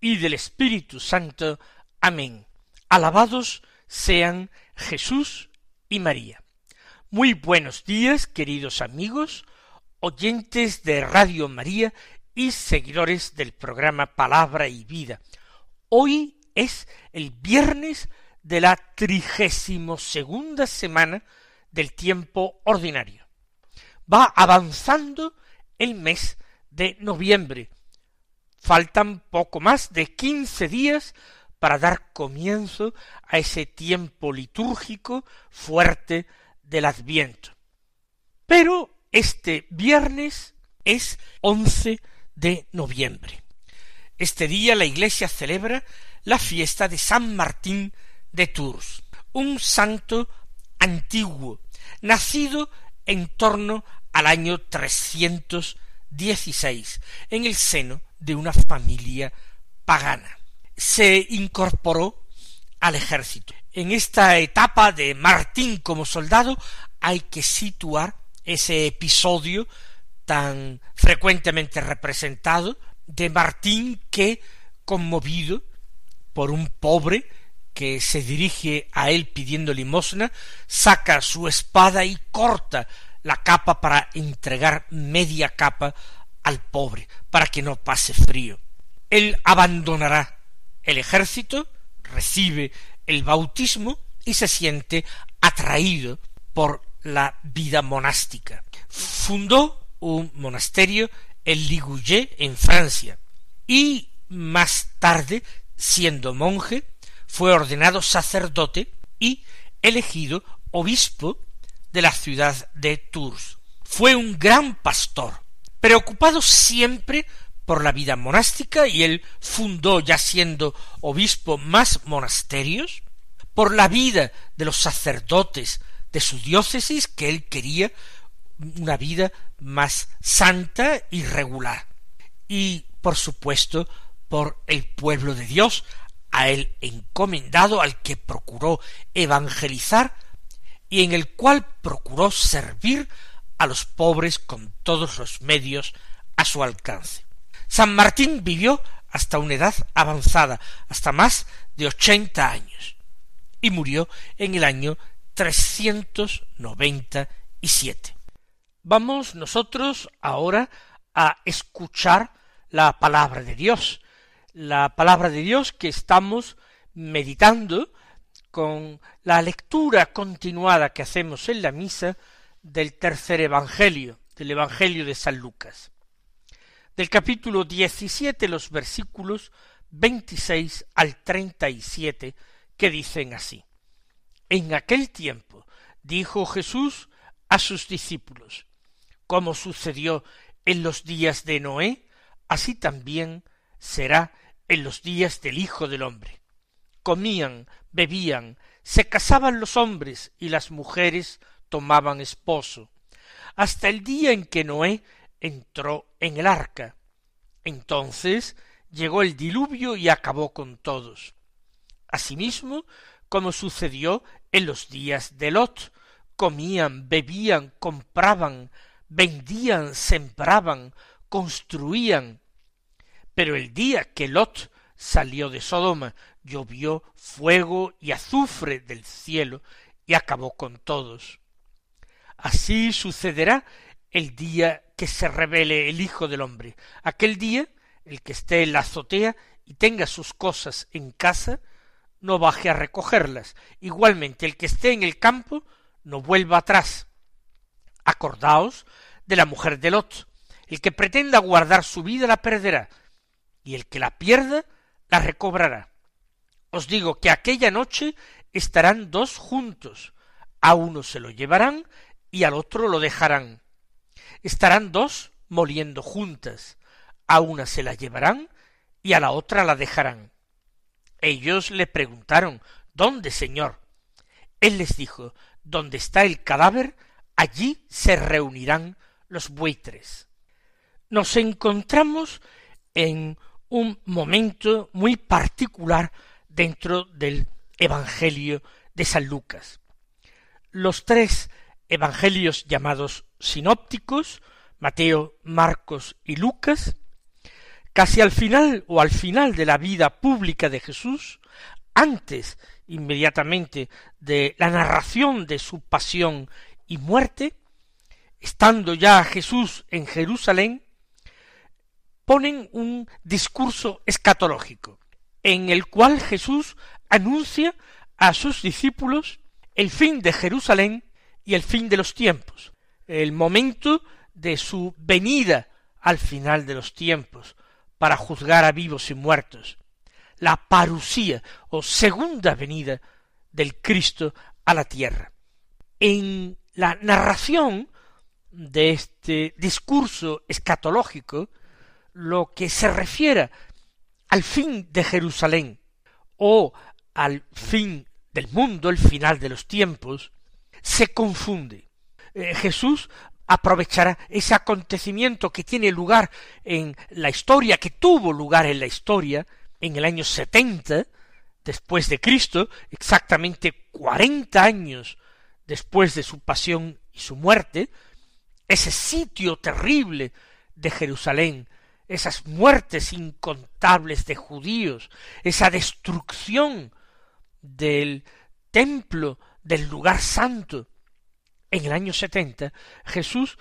y del Espíritu Santo. Amén. Alabados sean Jesús y María. Muy buenos días, queridos amigos, oyentes de Radio María y seguidores del programa Palabra y Vida. Hoy es el viernes de la trigésimo segunda semana del tiempo ordinario. Va avanzando el mes de noviembre. Faltan poco más de quince días para dar comienzo a ese tiempo litúrgico fuerte del Adviento. Pero este viernes es once de noviembre. Este día la Iglesia celebra la fiesta de San Martín de Tours, un santo antiguo, nacido en torno al año trescientos XVI en el seno de una familia pagana. Se incorporó al ejército. En esta etapa de Martín como soldado hay que situar ese episodio tan frecuentemente representado de Martín que, conmovido por un pobre que se dirige a él pidiendo limosna, saca su espada y corta la capa para entregar media capa al pobre, para que no pase frío. Él abandonará el ejército, recibe el bautismo y se siente atraído por la vida monástica. Fundó un monasterio en Ligouillet, en Francia, y más tarde, siendo monje, fue ordenado sacerdote y elegido obispo de la ciudad de Tours. Fue un gran pastor, preocupado siempre por la vida monástica y él fundó, ya siendo obispo, más monasterios, por la vida de los sacerdotes de su diócesis, que él quería una vida más santa y regular, y por supuesto por el pueblo de Dios, a él encomendado, al que procuró evangelizar y en el cual procuró servir a los pobres con todos los medios a su alcance. San Martín vivió hasta una edad avanzada, hasta más de ochenta años, y murió en el año trescientos noventa y siete. Vamos nosotros ahora a escuchar la palabra de Dios, la palabra de Dios que estamos meditando con la lectura continuada que hacemos en la misa del tercer Evangelio, del Evangelio de San Lucas. Del capítulo diecisiete los versículos veintiséis al treinta y siete que dicen así. En aquel tiempo dijo Jesús a sus discípulos, como sucedió en los días de Noé, así también será en los días del Hijo del Hombre. Comían, bebían, se casaban los hombres y las mujeres tomaban esposo, hasta el día en que Noé entró en el arca. Entonces llegó el diluvio y acabó con todos. Asimismo, como sucedió en los días de Lot, comían, bebían, compraban, vendían, sembraban, construían. Pero el día que Lot salió de Sodoma, llovió fuego y azufre del cielo y acabó con todos. Así sucederá el día que se revele el Hijo del Hombre. Aquel día, el que esté en la azotea y tenga sus cosas en casa, no baje a recogerlas. Igualmente, el que esté en el campo, no vuelva atrás. Acordaos de la mujer de Lot. El que pretenda guardar su vida la perderá, y el que la pierda la recobrará. Os digo que aquella noche estarán dos juntos, a uno se lo llevarán y al otro lo dejarán. Estarán dos moliendo juntas, a una se la llevarán y a la otra la dejarán. Ellos le preguntaron ¿Dónde, Señor? Él les dijo Donde está el cadáver, allí se reunirán los buitres. Nos encontramos en un momento muy particular dentro del Evangelio de San Lucas. Los tres evangelios llamados sinópticos, Mateo, Marcos y Lucas, casi al final o al final de la vida pública de Jesús, antes inmediatamente de la narración de su pasión y muerte, estando ya Jesús en Jerusalén, ponen un discurso escatológico, en el cual Jesús anuncia a sus discípulos el fin de Jerusalén y el fin de los tiempos, el momento de su venida al final de los tiempos, para juzgar a vivos y muertos, la parusía o segunda venida del Cristo a la tierra. En la narración de este discurso escatológico, lo que se refiere al fin de Jerusalén o al fin del mundo, el final de los tiempos, se confunde. Eh, Jesús aprovechará ese acontecimiento que tiene lugar en la historia, que tuvo lugar en la historia, en el año setenta después de Cristo, exactamente cuarenta años después de su pasión y su muerte, ese sitio terrible de Jerusalén, esas muertes incontables de judíos, esa destrucción del templo, del lugar santo. En el año setenta, Jesús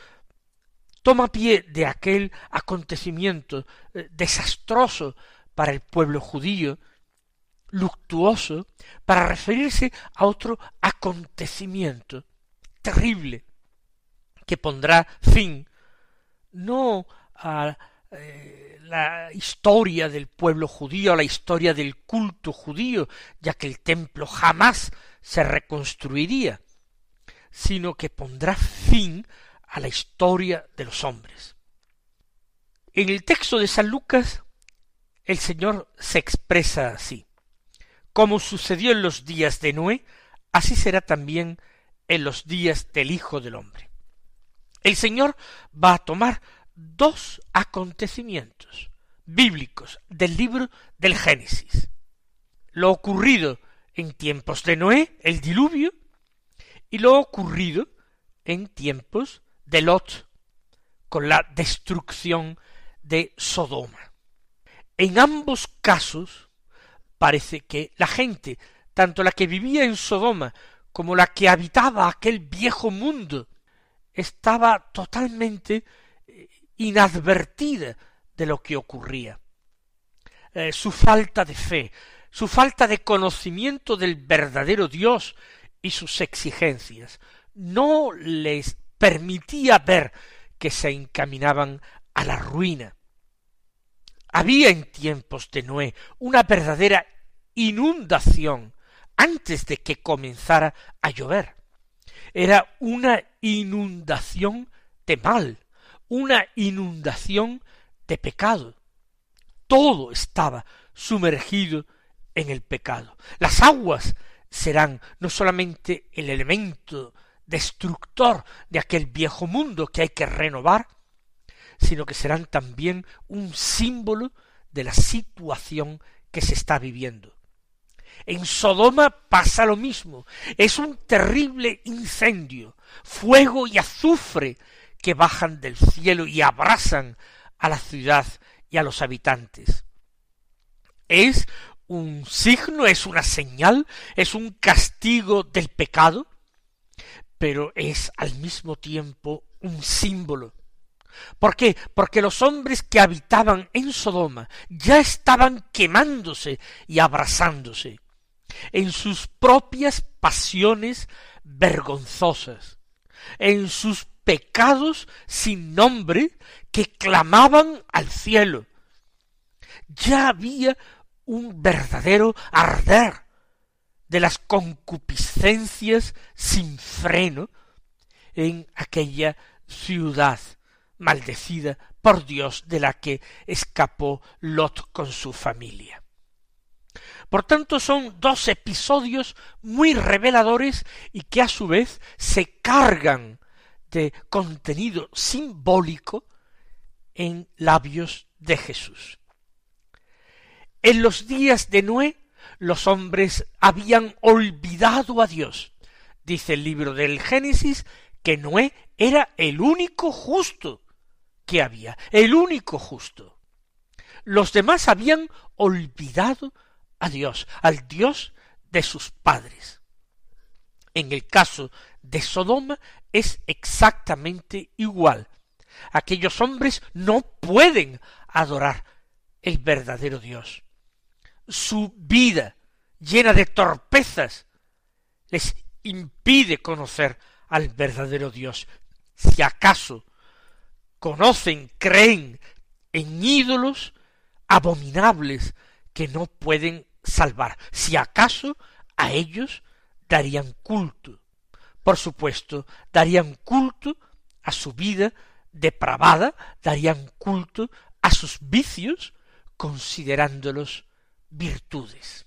toma pie de aquel acontecimiento eh, desastroso para el pueblo judío, luctuoso, para referirse a otro acontecimiento terrible, que pondrá fin no a eh, la historia del pueblo judío, la historia del culto judío, ya que el templo jamás se reconstruiría, sino que pondrá fin a la historia de los hombres. En el texto de San Lucas, el Señor se expresa así. Como sucedió en los días de Noé, así será también en los días del Hijo del Hombre. El Señor va a tomar dos acontecimientos bíblicos del libro del Génesis. Lo ocurrido en tiempos de Noé, el diluvio, y lo ocurrido en tiempos de Lot, con la destrucción de Sodoma. En ambos casos parece que la gente, tanto la que vivía en Sodoma como la que habitaba aquel viejo mundo, estaba totalmente inadvertida de lo que ocurría. Eh, su falta de fe, su falta de conocimiento del verdadero Dios y sus exigencias no les permitía ver que se encaminaban a la ruina. Había en tiempos de Noé una verdadera inundación antes de que comenzara a llover. Era una inundación de mal, una inundación de pecado. Todo estaba sumergido en el pecado. Las aguas serán no solamente el elemento destructor de aquel viejo mundo que hay que renovar, sino que serán también un símbolo de la situación que se está viviendo. En Sodoma pasa lo mismo. Es un terrible incendio, fuego y azufre que bajan del cielo y abrasan a la ciudad y a los habitantes. Es un signo, es una señal, es un castigo del pecado, pero es al mismo tiempo un símbolo. ¿Por qué? Porque los hombres que habitaban en Sodoma ya estaban quemándose y abrasándose en sus propias pasiones vergonzosas, en sus pecados sin nombre que clamaban al cielo. Ya había un verdadero arder de las concupiscencias sin freno en aquella ciudad maldecida por Dios de la que escapó Lot con su familia. Por tanto, son dos episodios muy reveladores y que a su vez se cargan de contenido simbólico en labios de Jesús. En los días de Noé, los hombres habían olvidado a Dios. Dice el libro del Génesis que Noé era el único justo que había, el único justo. Los demás habían olvidado a Dios, al Dios de sus padres. En el caso de Sodoma es exactamente igual. Aquellos hombres no pueden adorar el verdadero Dios. Su vida llena de torpezas les impide conocer al verdadero Dios. Si acaso conocen, creen en ídolos abominables que no pueden salvar, si acaso a ellos darían culto. Por supuesto, darían culto a su vida depravada, darían culto a sus vicios, considerándolos virtudes.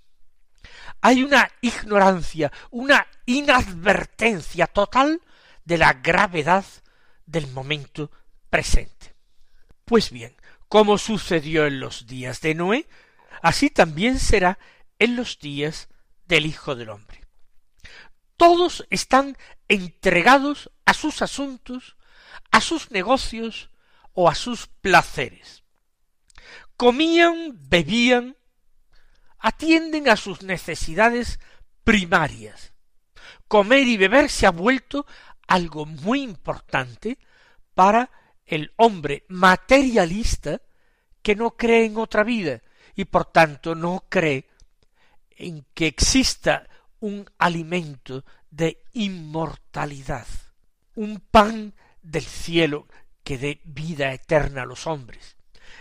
Hay una ignorancia, una inadvertencia total de la gravedad del momento presente. Pues bien, como sucedió en los días de Noé, así también será en los días del Hijo del Hombre. Todos están entregados a sus asuntos, a sus negocios o a sus placeres. Comían, bebían, atienden a sus necesidades primarias. Comer y beber se ha vuelto algo muy importante para el hombre materialista que no cree en otra vida y por tanto no cree en que exista un alimento de inmortalidad, un pan del cielo que dé vida eterna a los hombres.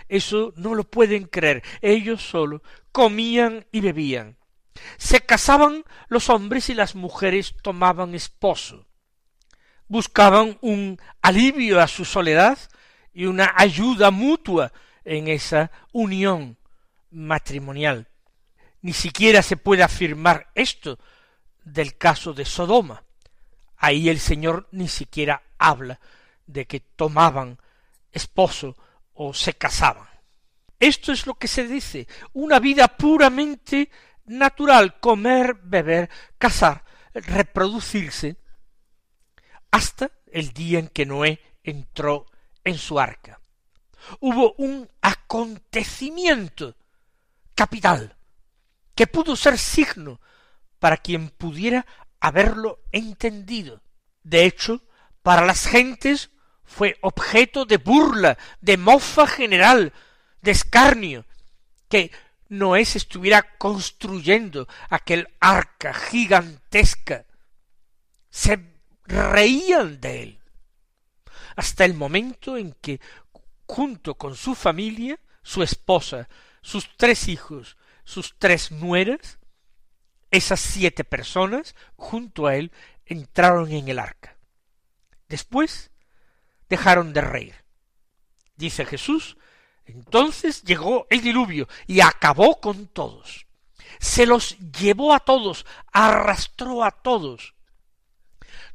Eso no lo pueden creer. Ellos solo comían y bebían. Se casaban los hombres y las mujeres tomaban esposo. Buscaban un alivio a su soledad y una ayuda mutua en esa unión matrimonial. Ni siquiera se puede afirmar esto del caso de Sodoma. Ahí el Señor ni siquiera habla de que tomaban esposo o se casaban. Esto es lo que se dice, una vida puramente natural, comer, beber, casar, reproducirse, hasta el día en que Noé entró en su arca. Hubo un acontecimiento capital que pudo ser signo para quien pudiera haberlo entendido. De hecho, para las gentes fue objeto de burla, de mofa general, de escarnio, que Noé se estuviera construyendo aquel arca gigantesca. Se reían de él. Hasta el momento en que, junto con su familia, su esposa, sus tres hijos, sus tres nueras, esas siete personas, junto a él, entraron en el arca. Después dejaron de reír. Dice Jesús, entonces llegó el diluvio y acabó con todos. Se los llevó a todos, arrastró a todos.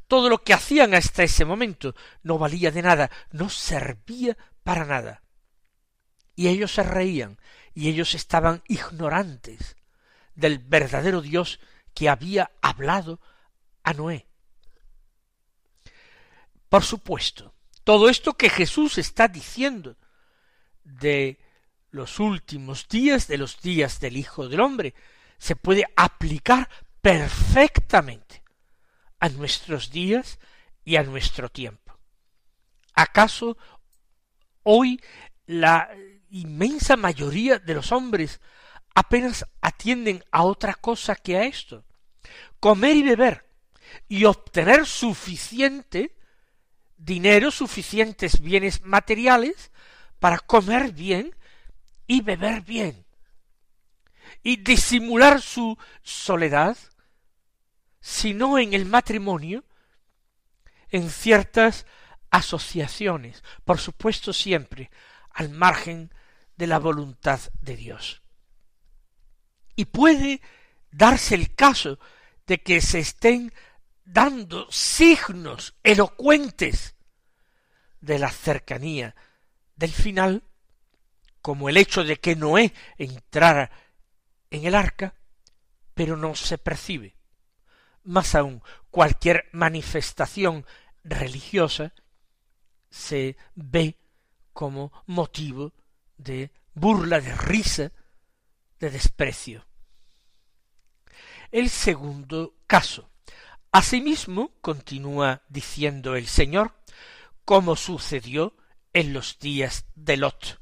Todo lo que hacían hasta ese momento no valía de nada, no servía para nada. Y ellos se reían, y ellos estaban ignorantes del verdadero Dios que había hablado a Noé. Por supuesto, todo esto que Jesús está diciendo de los últimos días, de los días del Hijo del Hombre, se puede aplicar perfectamente a nuestros días y a nuestro tiempo. ¿Acaso hoy la inmensa mayoría de los hombres apenas atienden a otra cosa que a esto? Comer y beber y obtener suficiente dinero, suficientes bienes materiales para comer bien y beber bien y disimular su soledad, sino en el matrimonio, en ciertas asociaciones, por supuesto siempre al margen de la voluntad de Dios. Y puede darse el caso de que se estén dando signos elocuentes de la cercanía del final, como el hecho de que Noé entrara en el arca, pero no se percibe. Más aún, cualquier manifestación religiosa se ve como motivo de burla, de risa, de desprecio. El segundo caso. Asimismo, continúa diciendo el Señor, como sucedió en los días de Lot.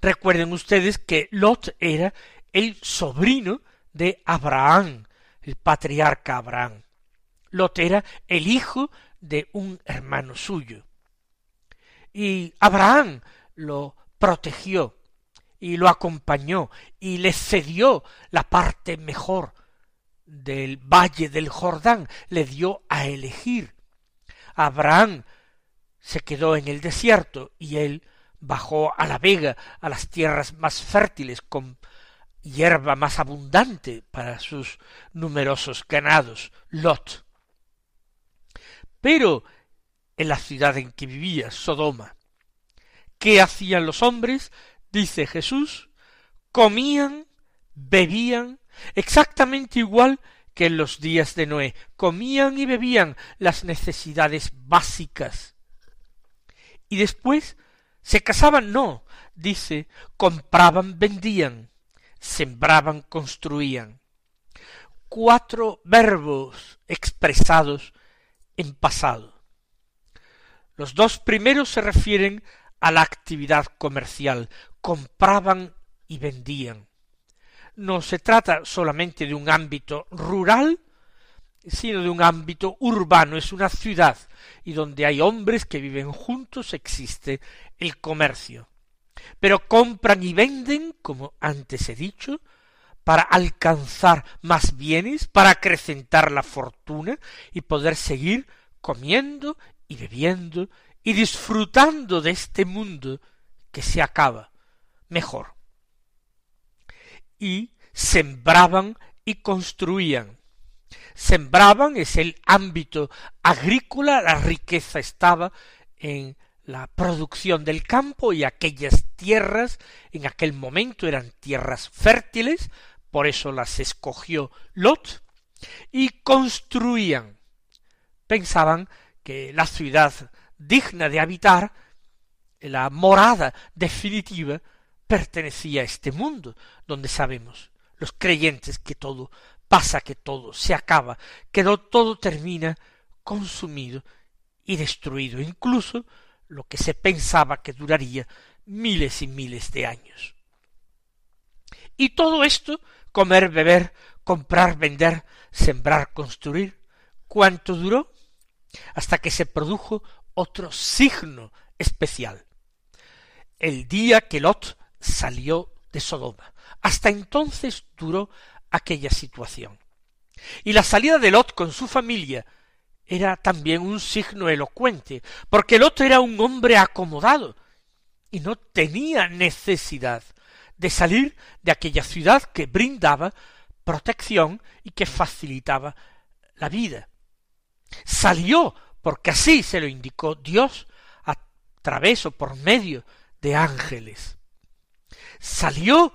Recuerden ustedes que Lot era el sobrino de Abraham, el patriarca Abraham. Lot era el hijo de un hermano suyo. Y Abraham lo protegió y lo acompañó y le cedió la parte mejor del valle del Jordán, le dio a elegir. Abraham se quedó en el desierto y él bajó a la vega, a las tierras más fértiles, con hierba más abundante para sus numerosos ganados, Lot. Pero en la ciudad en que vivía, Sodoma, ¿qué hacían los hombres? Dice Jesús, comían, bebían, exactamente igual que en los días de Noé, comían y bebían las necesidades básicas. Y después se casaban, no, dice, compraban, vendían, sembraban, construían. Cuatro verbos expresados en pasado. Los dos primeros se refieren a la actividad comercial, compraban y vendían. No se trata solamente de un ámbito rural, sino de un ámbito urbano, es una ciudad, y donde hay hombres que viven juntos existe el comercio. Pero compran y venden, como antes he dicho, para alcanzar más bienes, para acrecentar la fortuna y poder seguir comiendo y bebiendo y disfrutando de este mundo que se acaba mejor. Y sembraban y construían. Sembraban es el ámbito agrícola, la riqueza estaba en la producción del campo y aquellas tierras en aquel momento eran tierras fértiles, por eso las escogió Lot, y construían. Pensaban que la ciudad digna de habitar, la morada definitiva, pertenecía a este mundo, donde sabemos los creyentes que todo pasa, que todo se acaba, que todo termina consumido y destruido, incluso lo que se pensaba que duraría miles y miles de años. Y todo esto, comer, beber, comprar, vender, sembrar, construir, ¿cuánto duró? Hasta que se produjo otro signo especial. El día que Lot salió de Sodoma. Hasta entonces duró aquella situación. Y la salida de Lot con su familia era también un signo elocuente, porque Lot era un hombre acomodado y no tenía necesidad de salir de aquella ciudad que brindaba protección y que facilitaba la vida. Salió porque así se lo indicó Dios a través o por medio de ángeles. Salió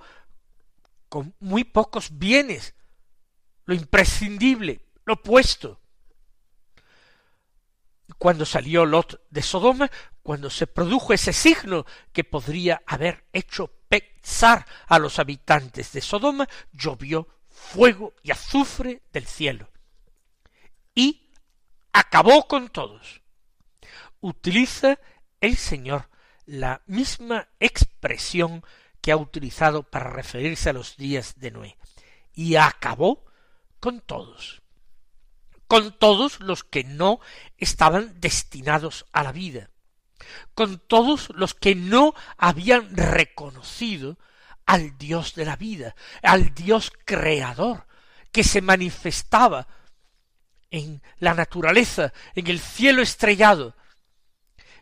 con muy pocos bienes, lo imprescindible, lo puesto, cuando salió Lot de Sodoma, cuando se produjo ese signo que podría haber hecho pensar a los habitantes de Sodoma, llovió fuego y azufre del cielo. Y acabó con todos. Utiliza el Señor la misma expresión que ha utilizado para referirse a los días de Noé. Y acabó con todos con todos los que no estaban destinados a la vida, con todos los que no habían reconocido al Dios de la vida, al Dios creador, que se manifestaba en la naturaleza, en el cielo estrellado,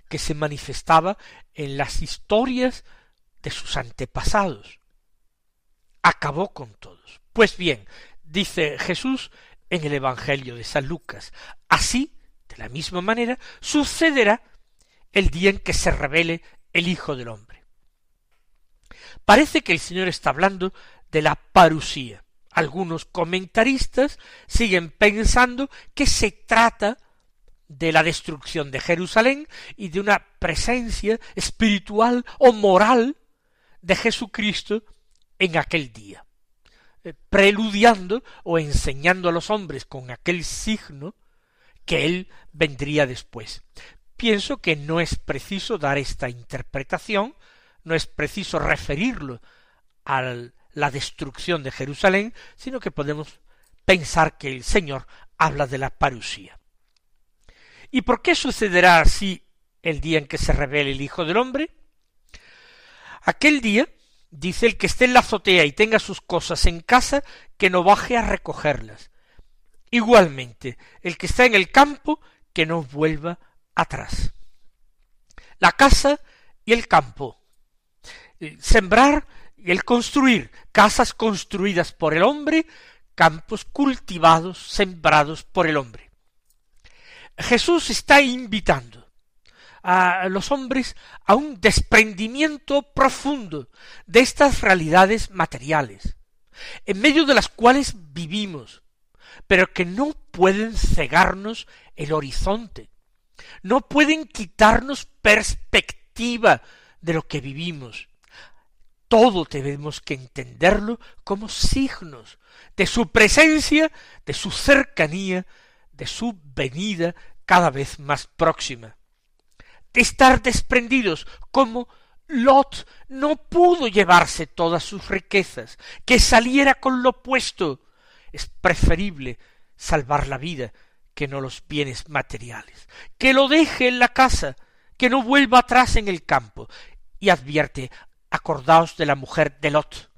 que se manifestaba en las historias de sus antepasados. acabó con todos. Pues bien, dice Jesús en el Evangelio de San Lucas, así, de la misma manera, sucederá el día en que se revele el Hijo del Hombre. Parece que el Señor está hablando de la parusía. Algunos comentaristas siguen pensando que se trata de la destrucción de Jerusalén y de una presencia espiritual o moral de Jesucristo en aquel día, eh, preludiando o enseñando a los hombres con aquel signo que él vendría después. Pienso que no es preciso dar esta interpretación, no es preciso referirlo a la destrucción de Jerusalén, sino que podemos pensar que el Señor habla de la parusía. ¿Y por qué sucederá así el día en que se revele el Hijo del Hombre? Aquel día, dice el que esté en la azotea y tenga sus cosas en casa, que no baje a recogerlas. Igualmente, el que está en el campo, que no vuelva atrás. La casa y el campo. Sembrar el construir. Casas construidas por el hombre, campos cultivados, sembrados por el hombre. Jesús está invitando a los hombres a un desprendimiento profundo de estas realidades materiales, en medio de las cuales vivimos, pero que no pueden cegarnos el horizonte, no pueden quitarnos perspectiva de lo que vivimos. Todo tenemos que entenderlo como signos de su presencia, de su cercanía, de su venida cada vez más próxima, de estar desprendidos como Lot no pudo llevarse todas sus riquezas, que saliera con lo puesto. Es preferible salvar la vida que no los bienes materiales, que lo deje en la casa, que no vuelva atrás en el campo, y advierte, acordaos de la mujer de Lot,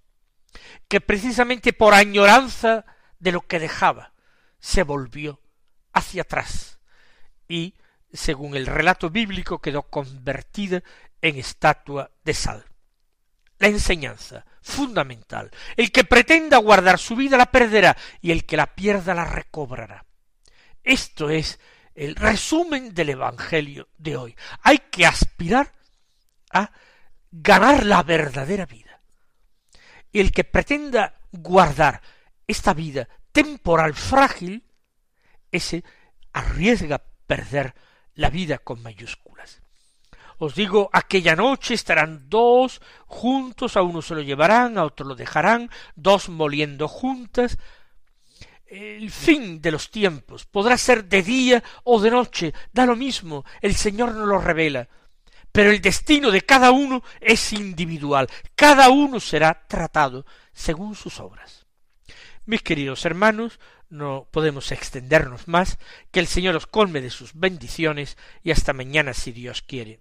que precisamente por añoranza de lo que dejaba, se volvió hacia atrás y, según el relato bíblico, quedó convertida en estatua de sal. La enseñanza fundamental. El que pretenda guardar su vida la perderá y el que la pierda la recobrará. Esto es el resumen del Evangelio de hoy. Hay que aspirar a ganar la verdadera vida. Y el que pretenda guardar esta vida temporal frágil ese arriesga perder la vida con mayúsculas. Os digo, aquella noche estarán dos juntos, a uno se lo llevarán, a otro lo dejarán, dos moliendo juntas. El fin de los tiempos podrá ser de día o de noche, da lo mismo, el Señor no lo revela. Pero el destino de cada uno es individual, cada uno será tratado según sus obras. Mis queridos hermanos, no podemos extendernos más, que el Señor os colme de sus bendiciones y hasta mañana si Dios quiere.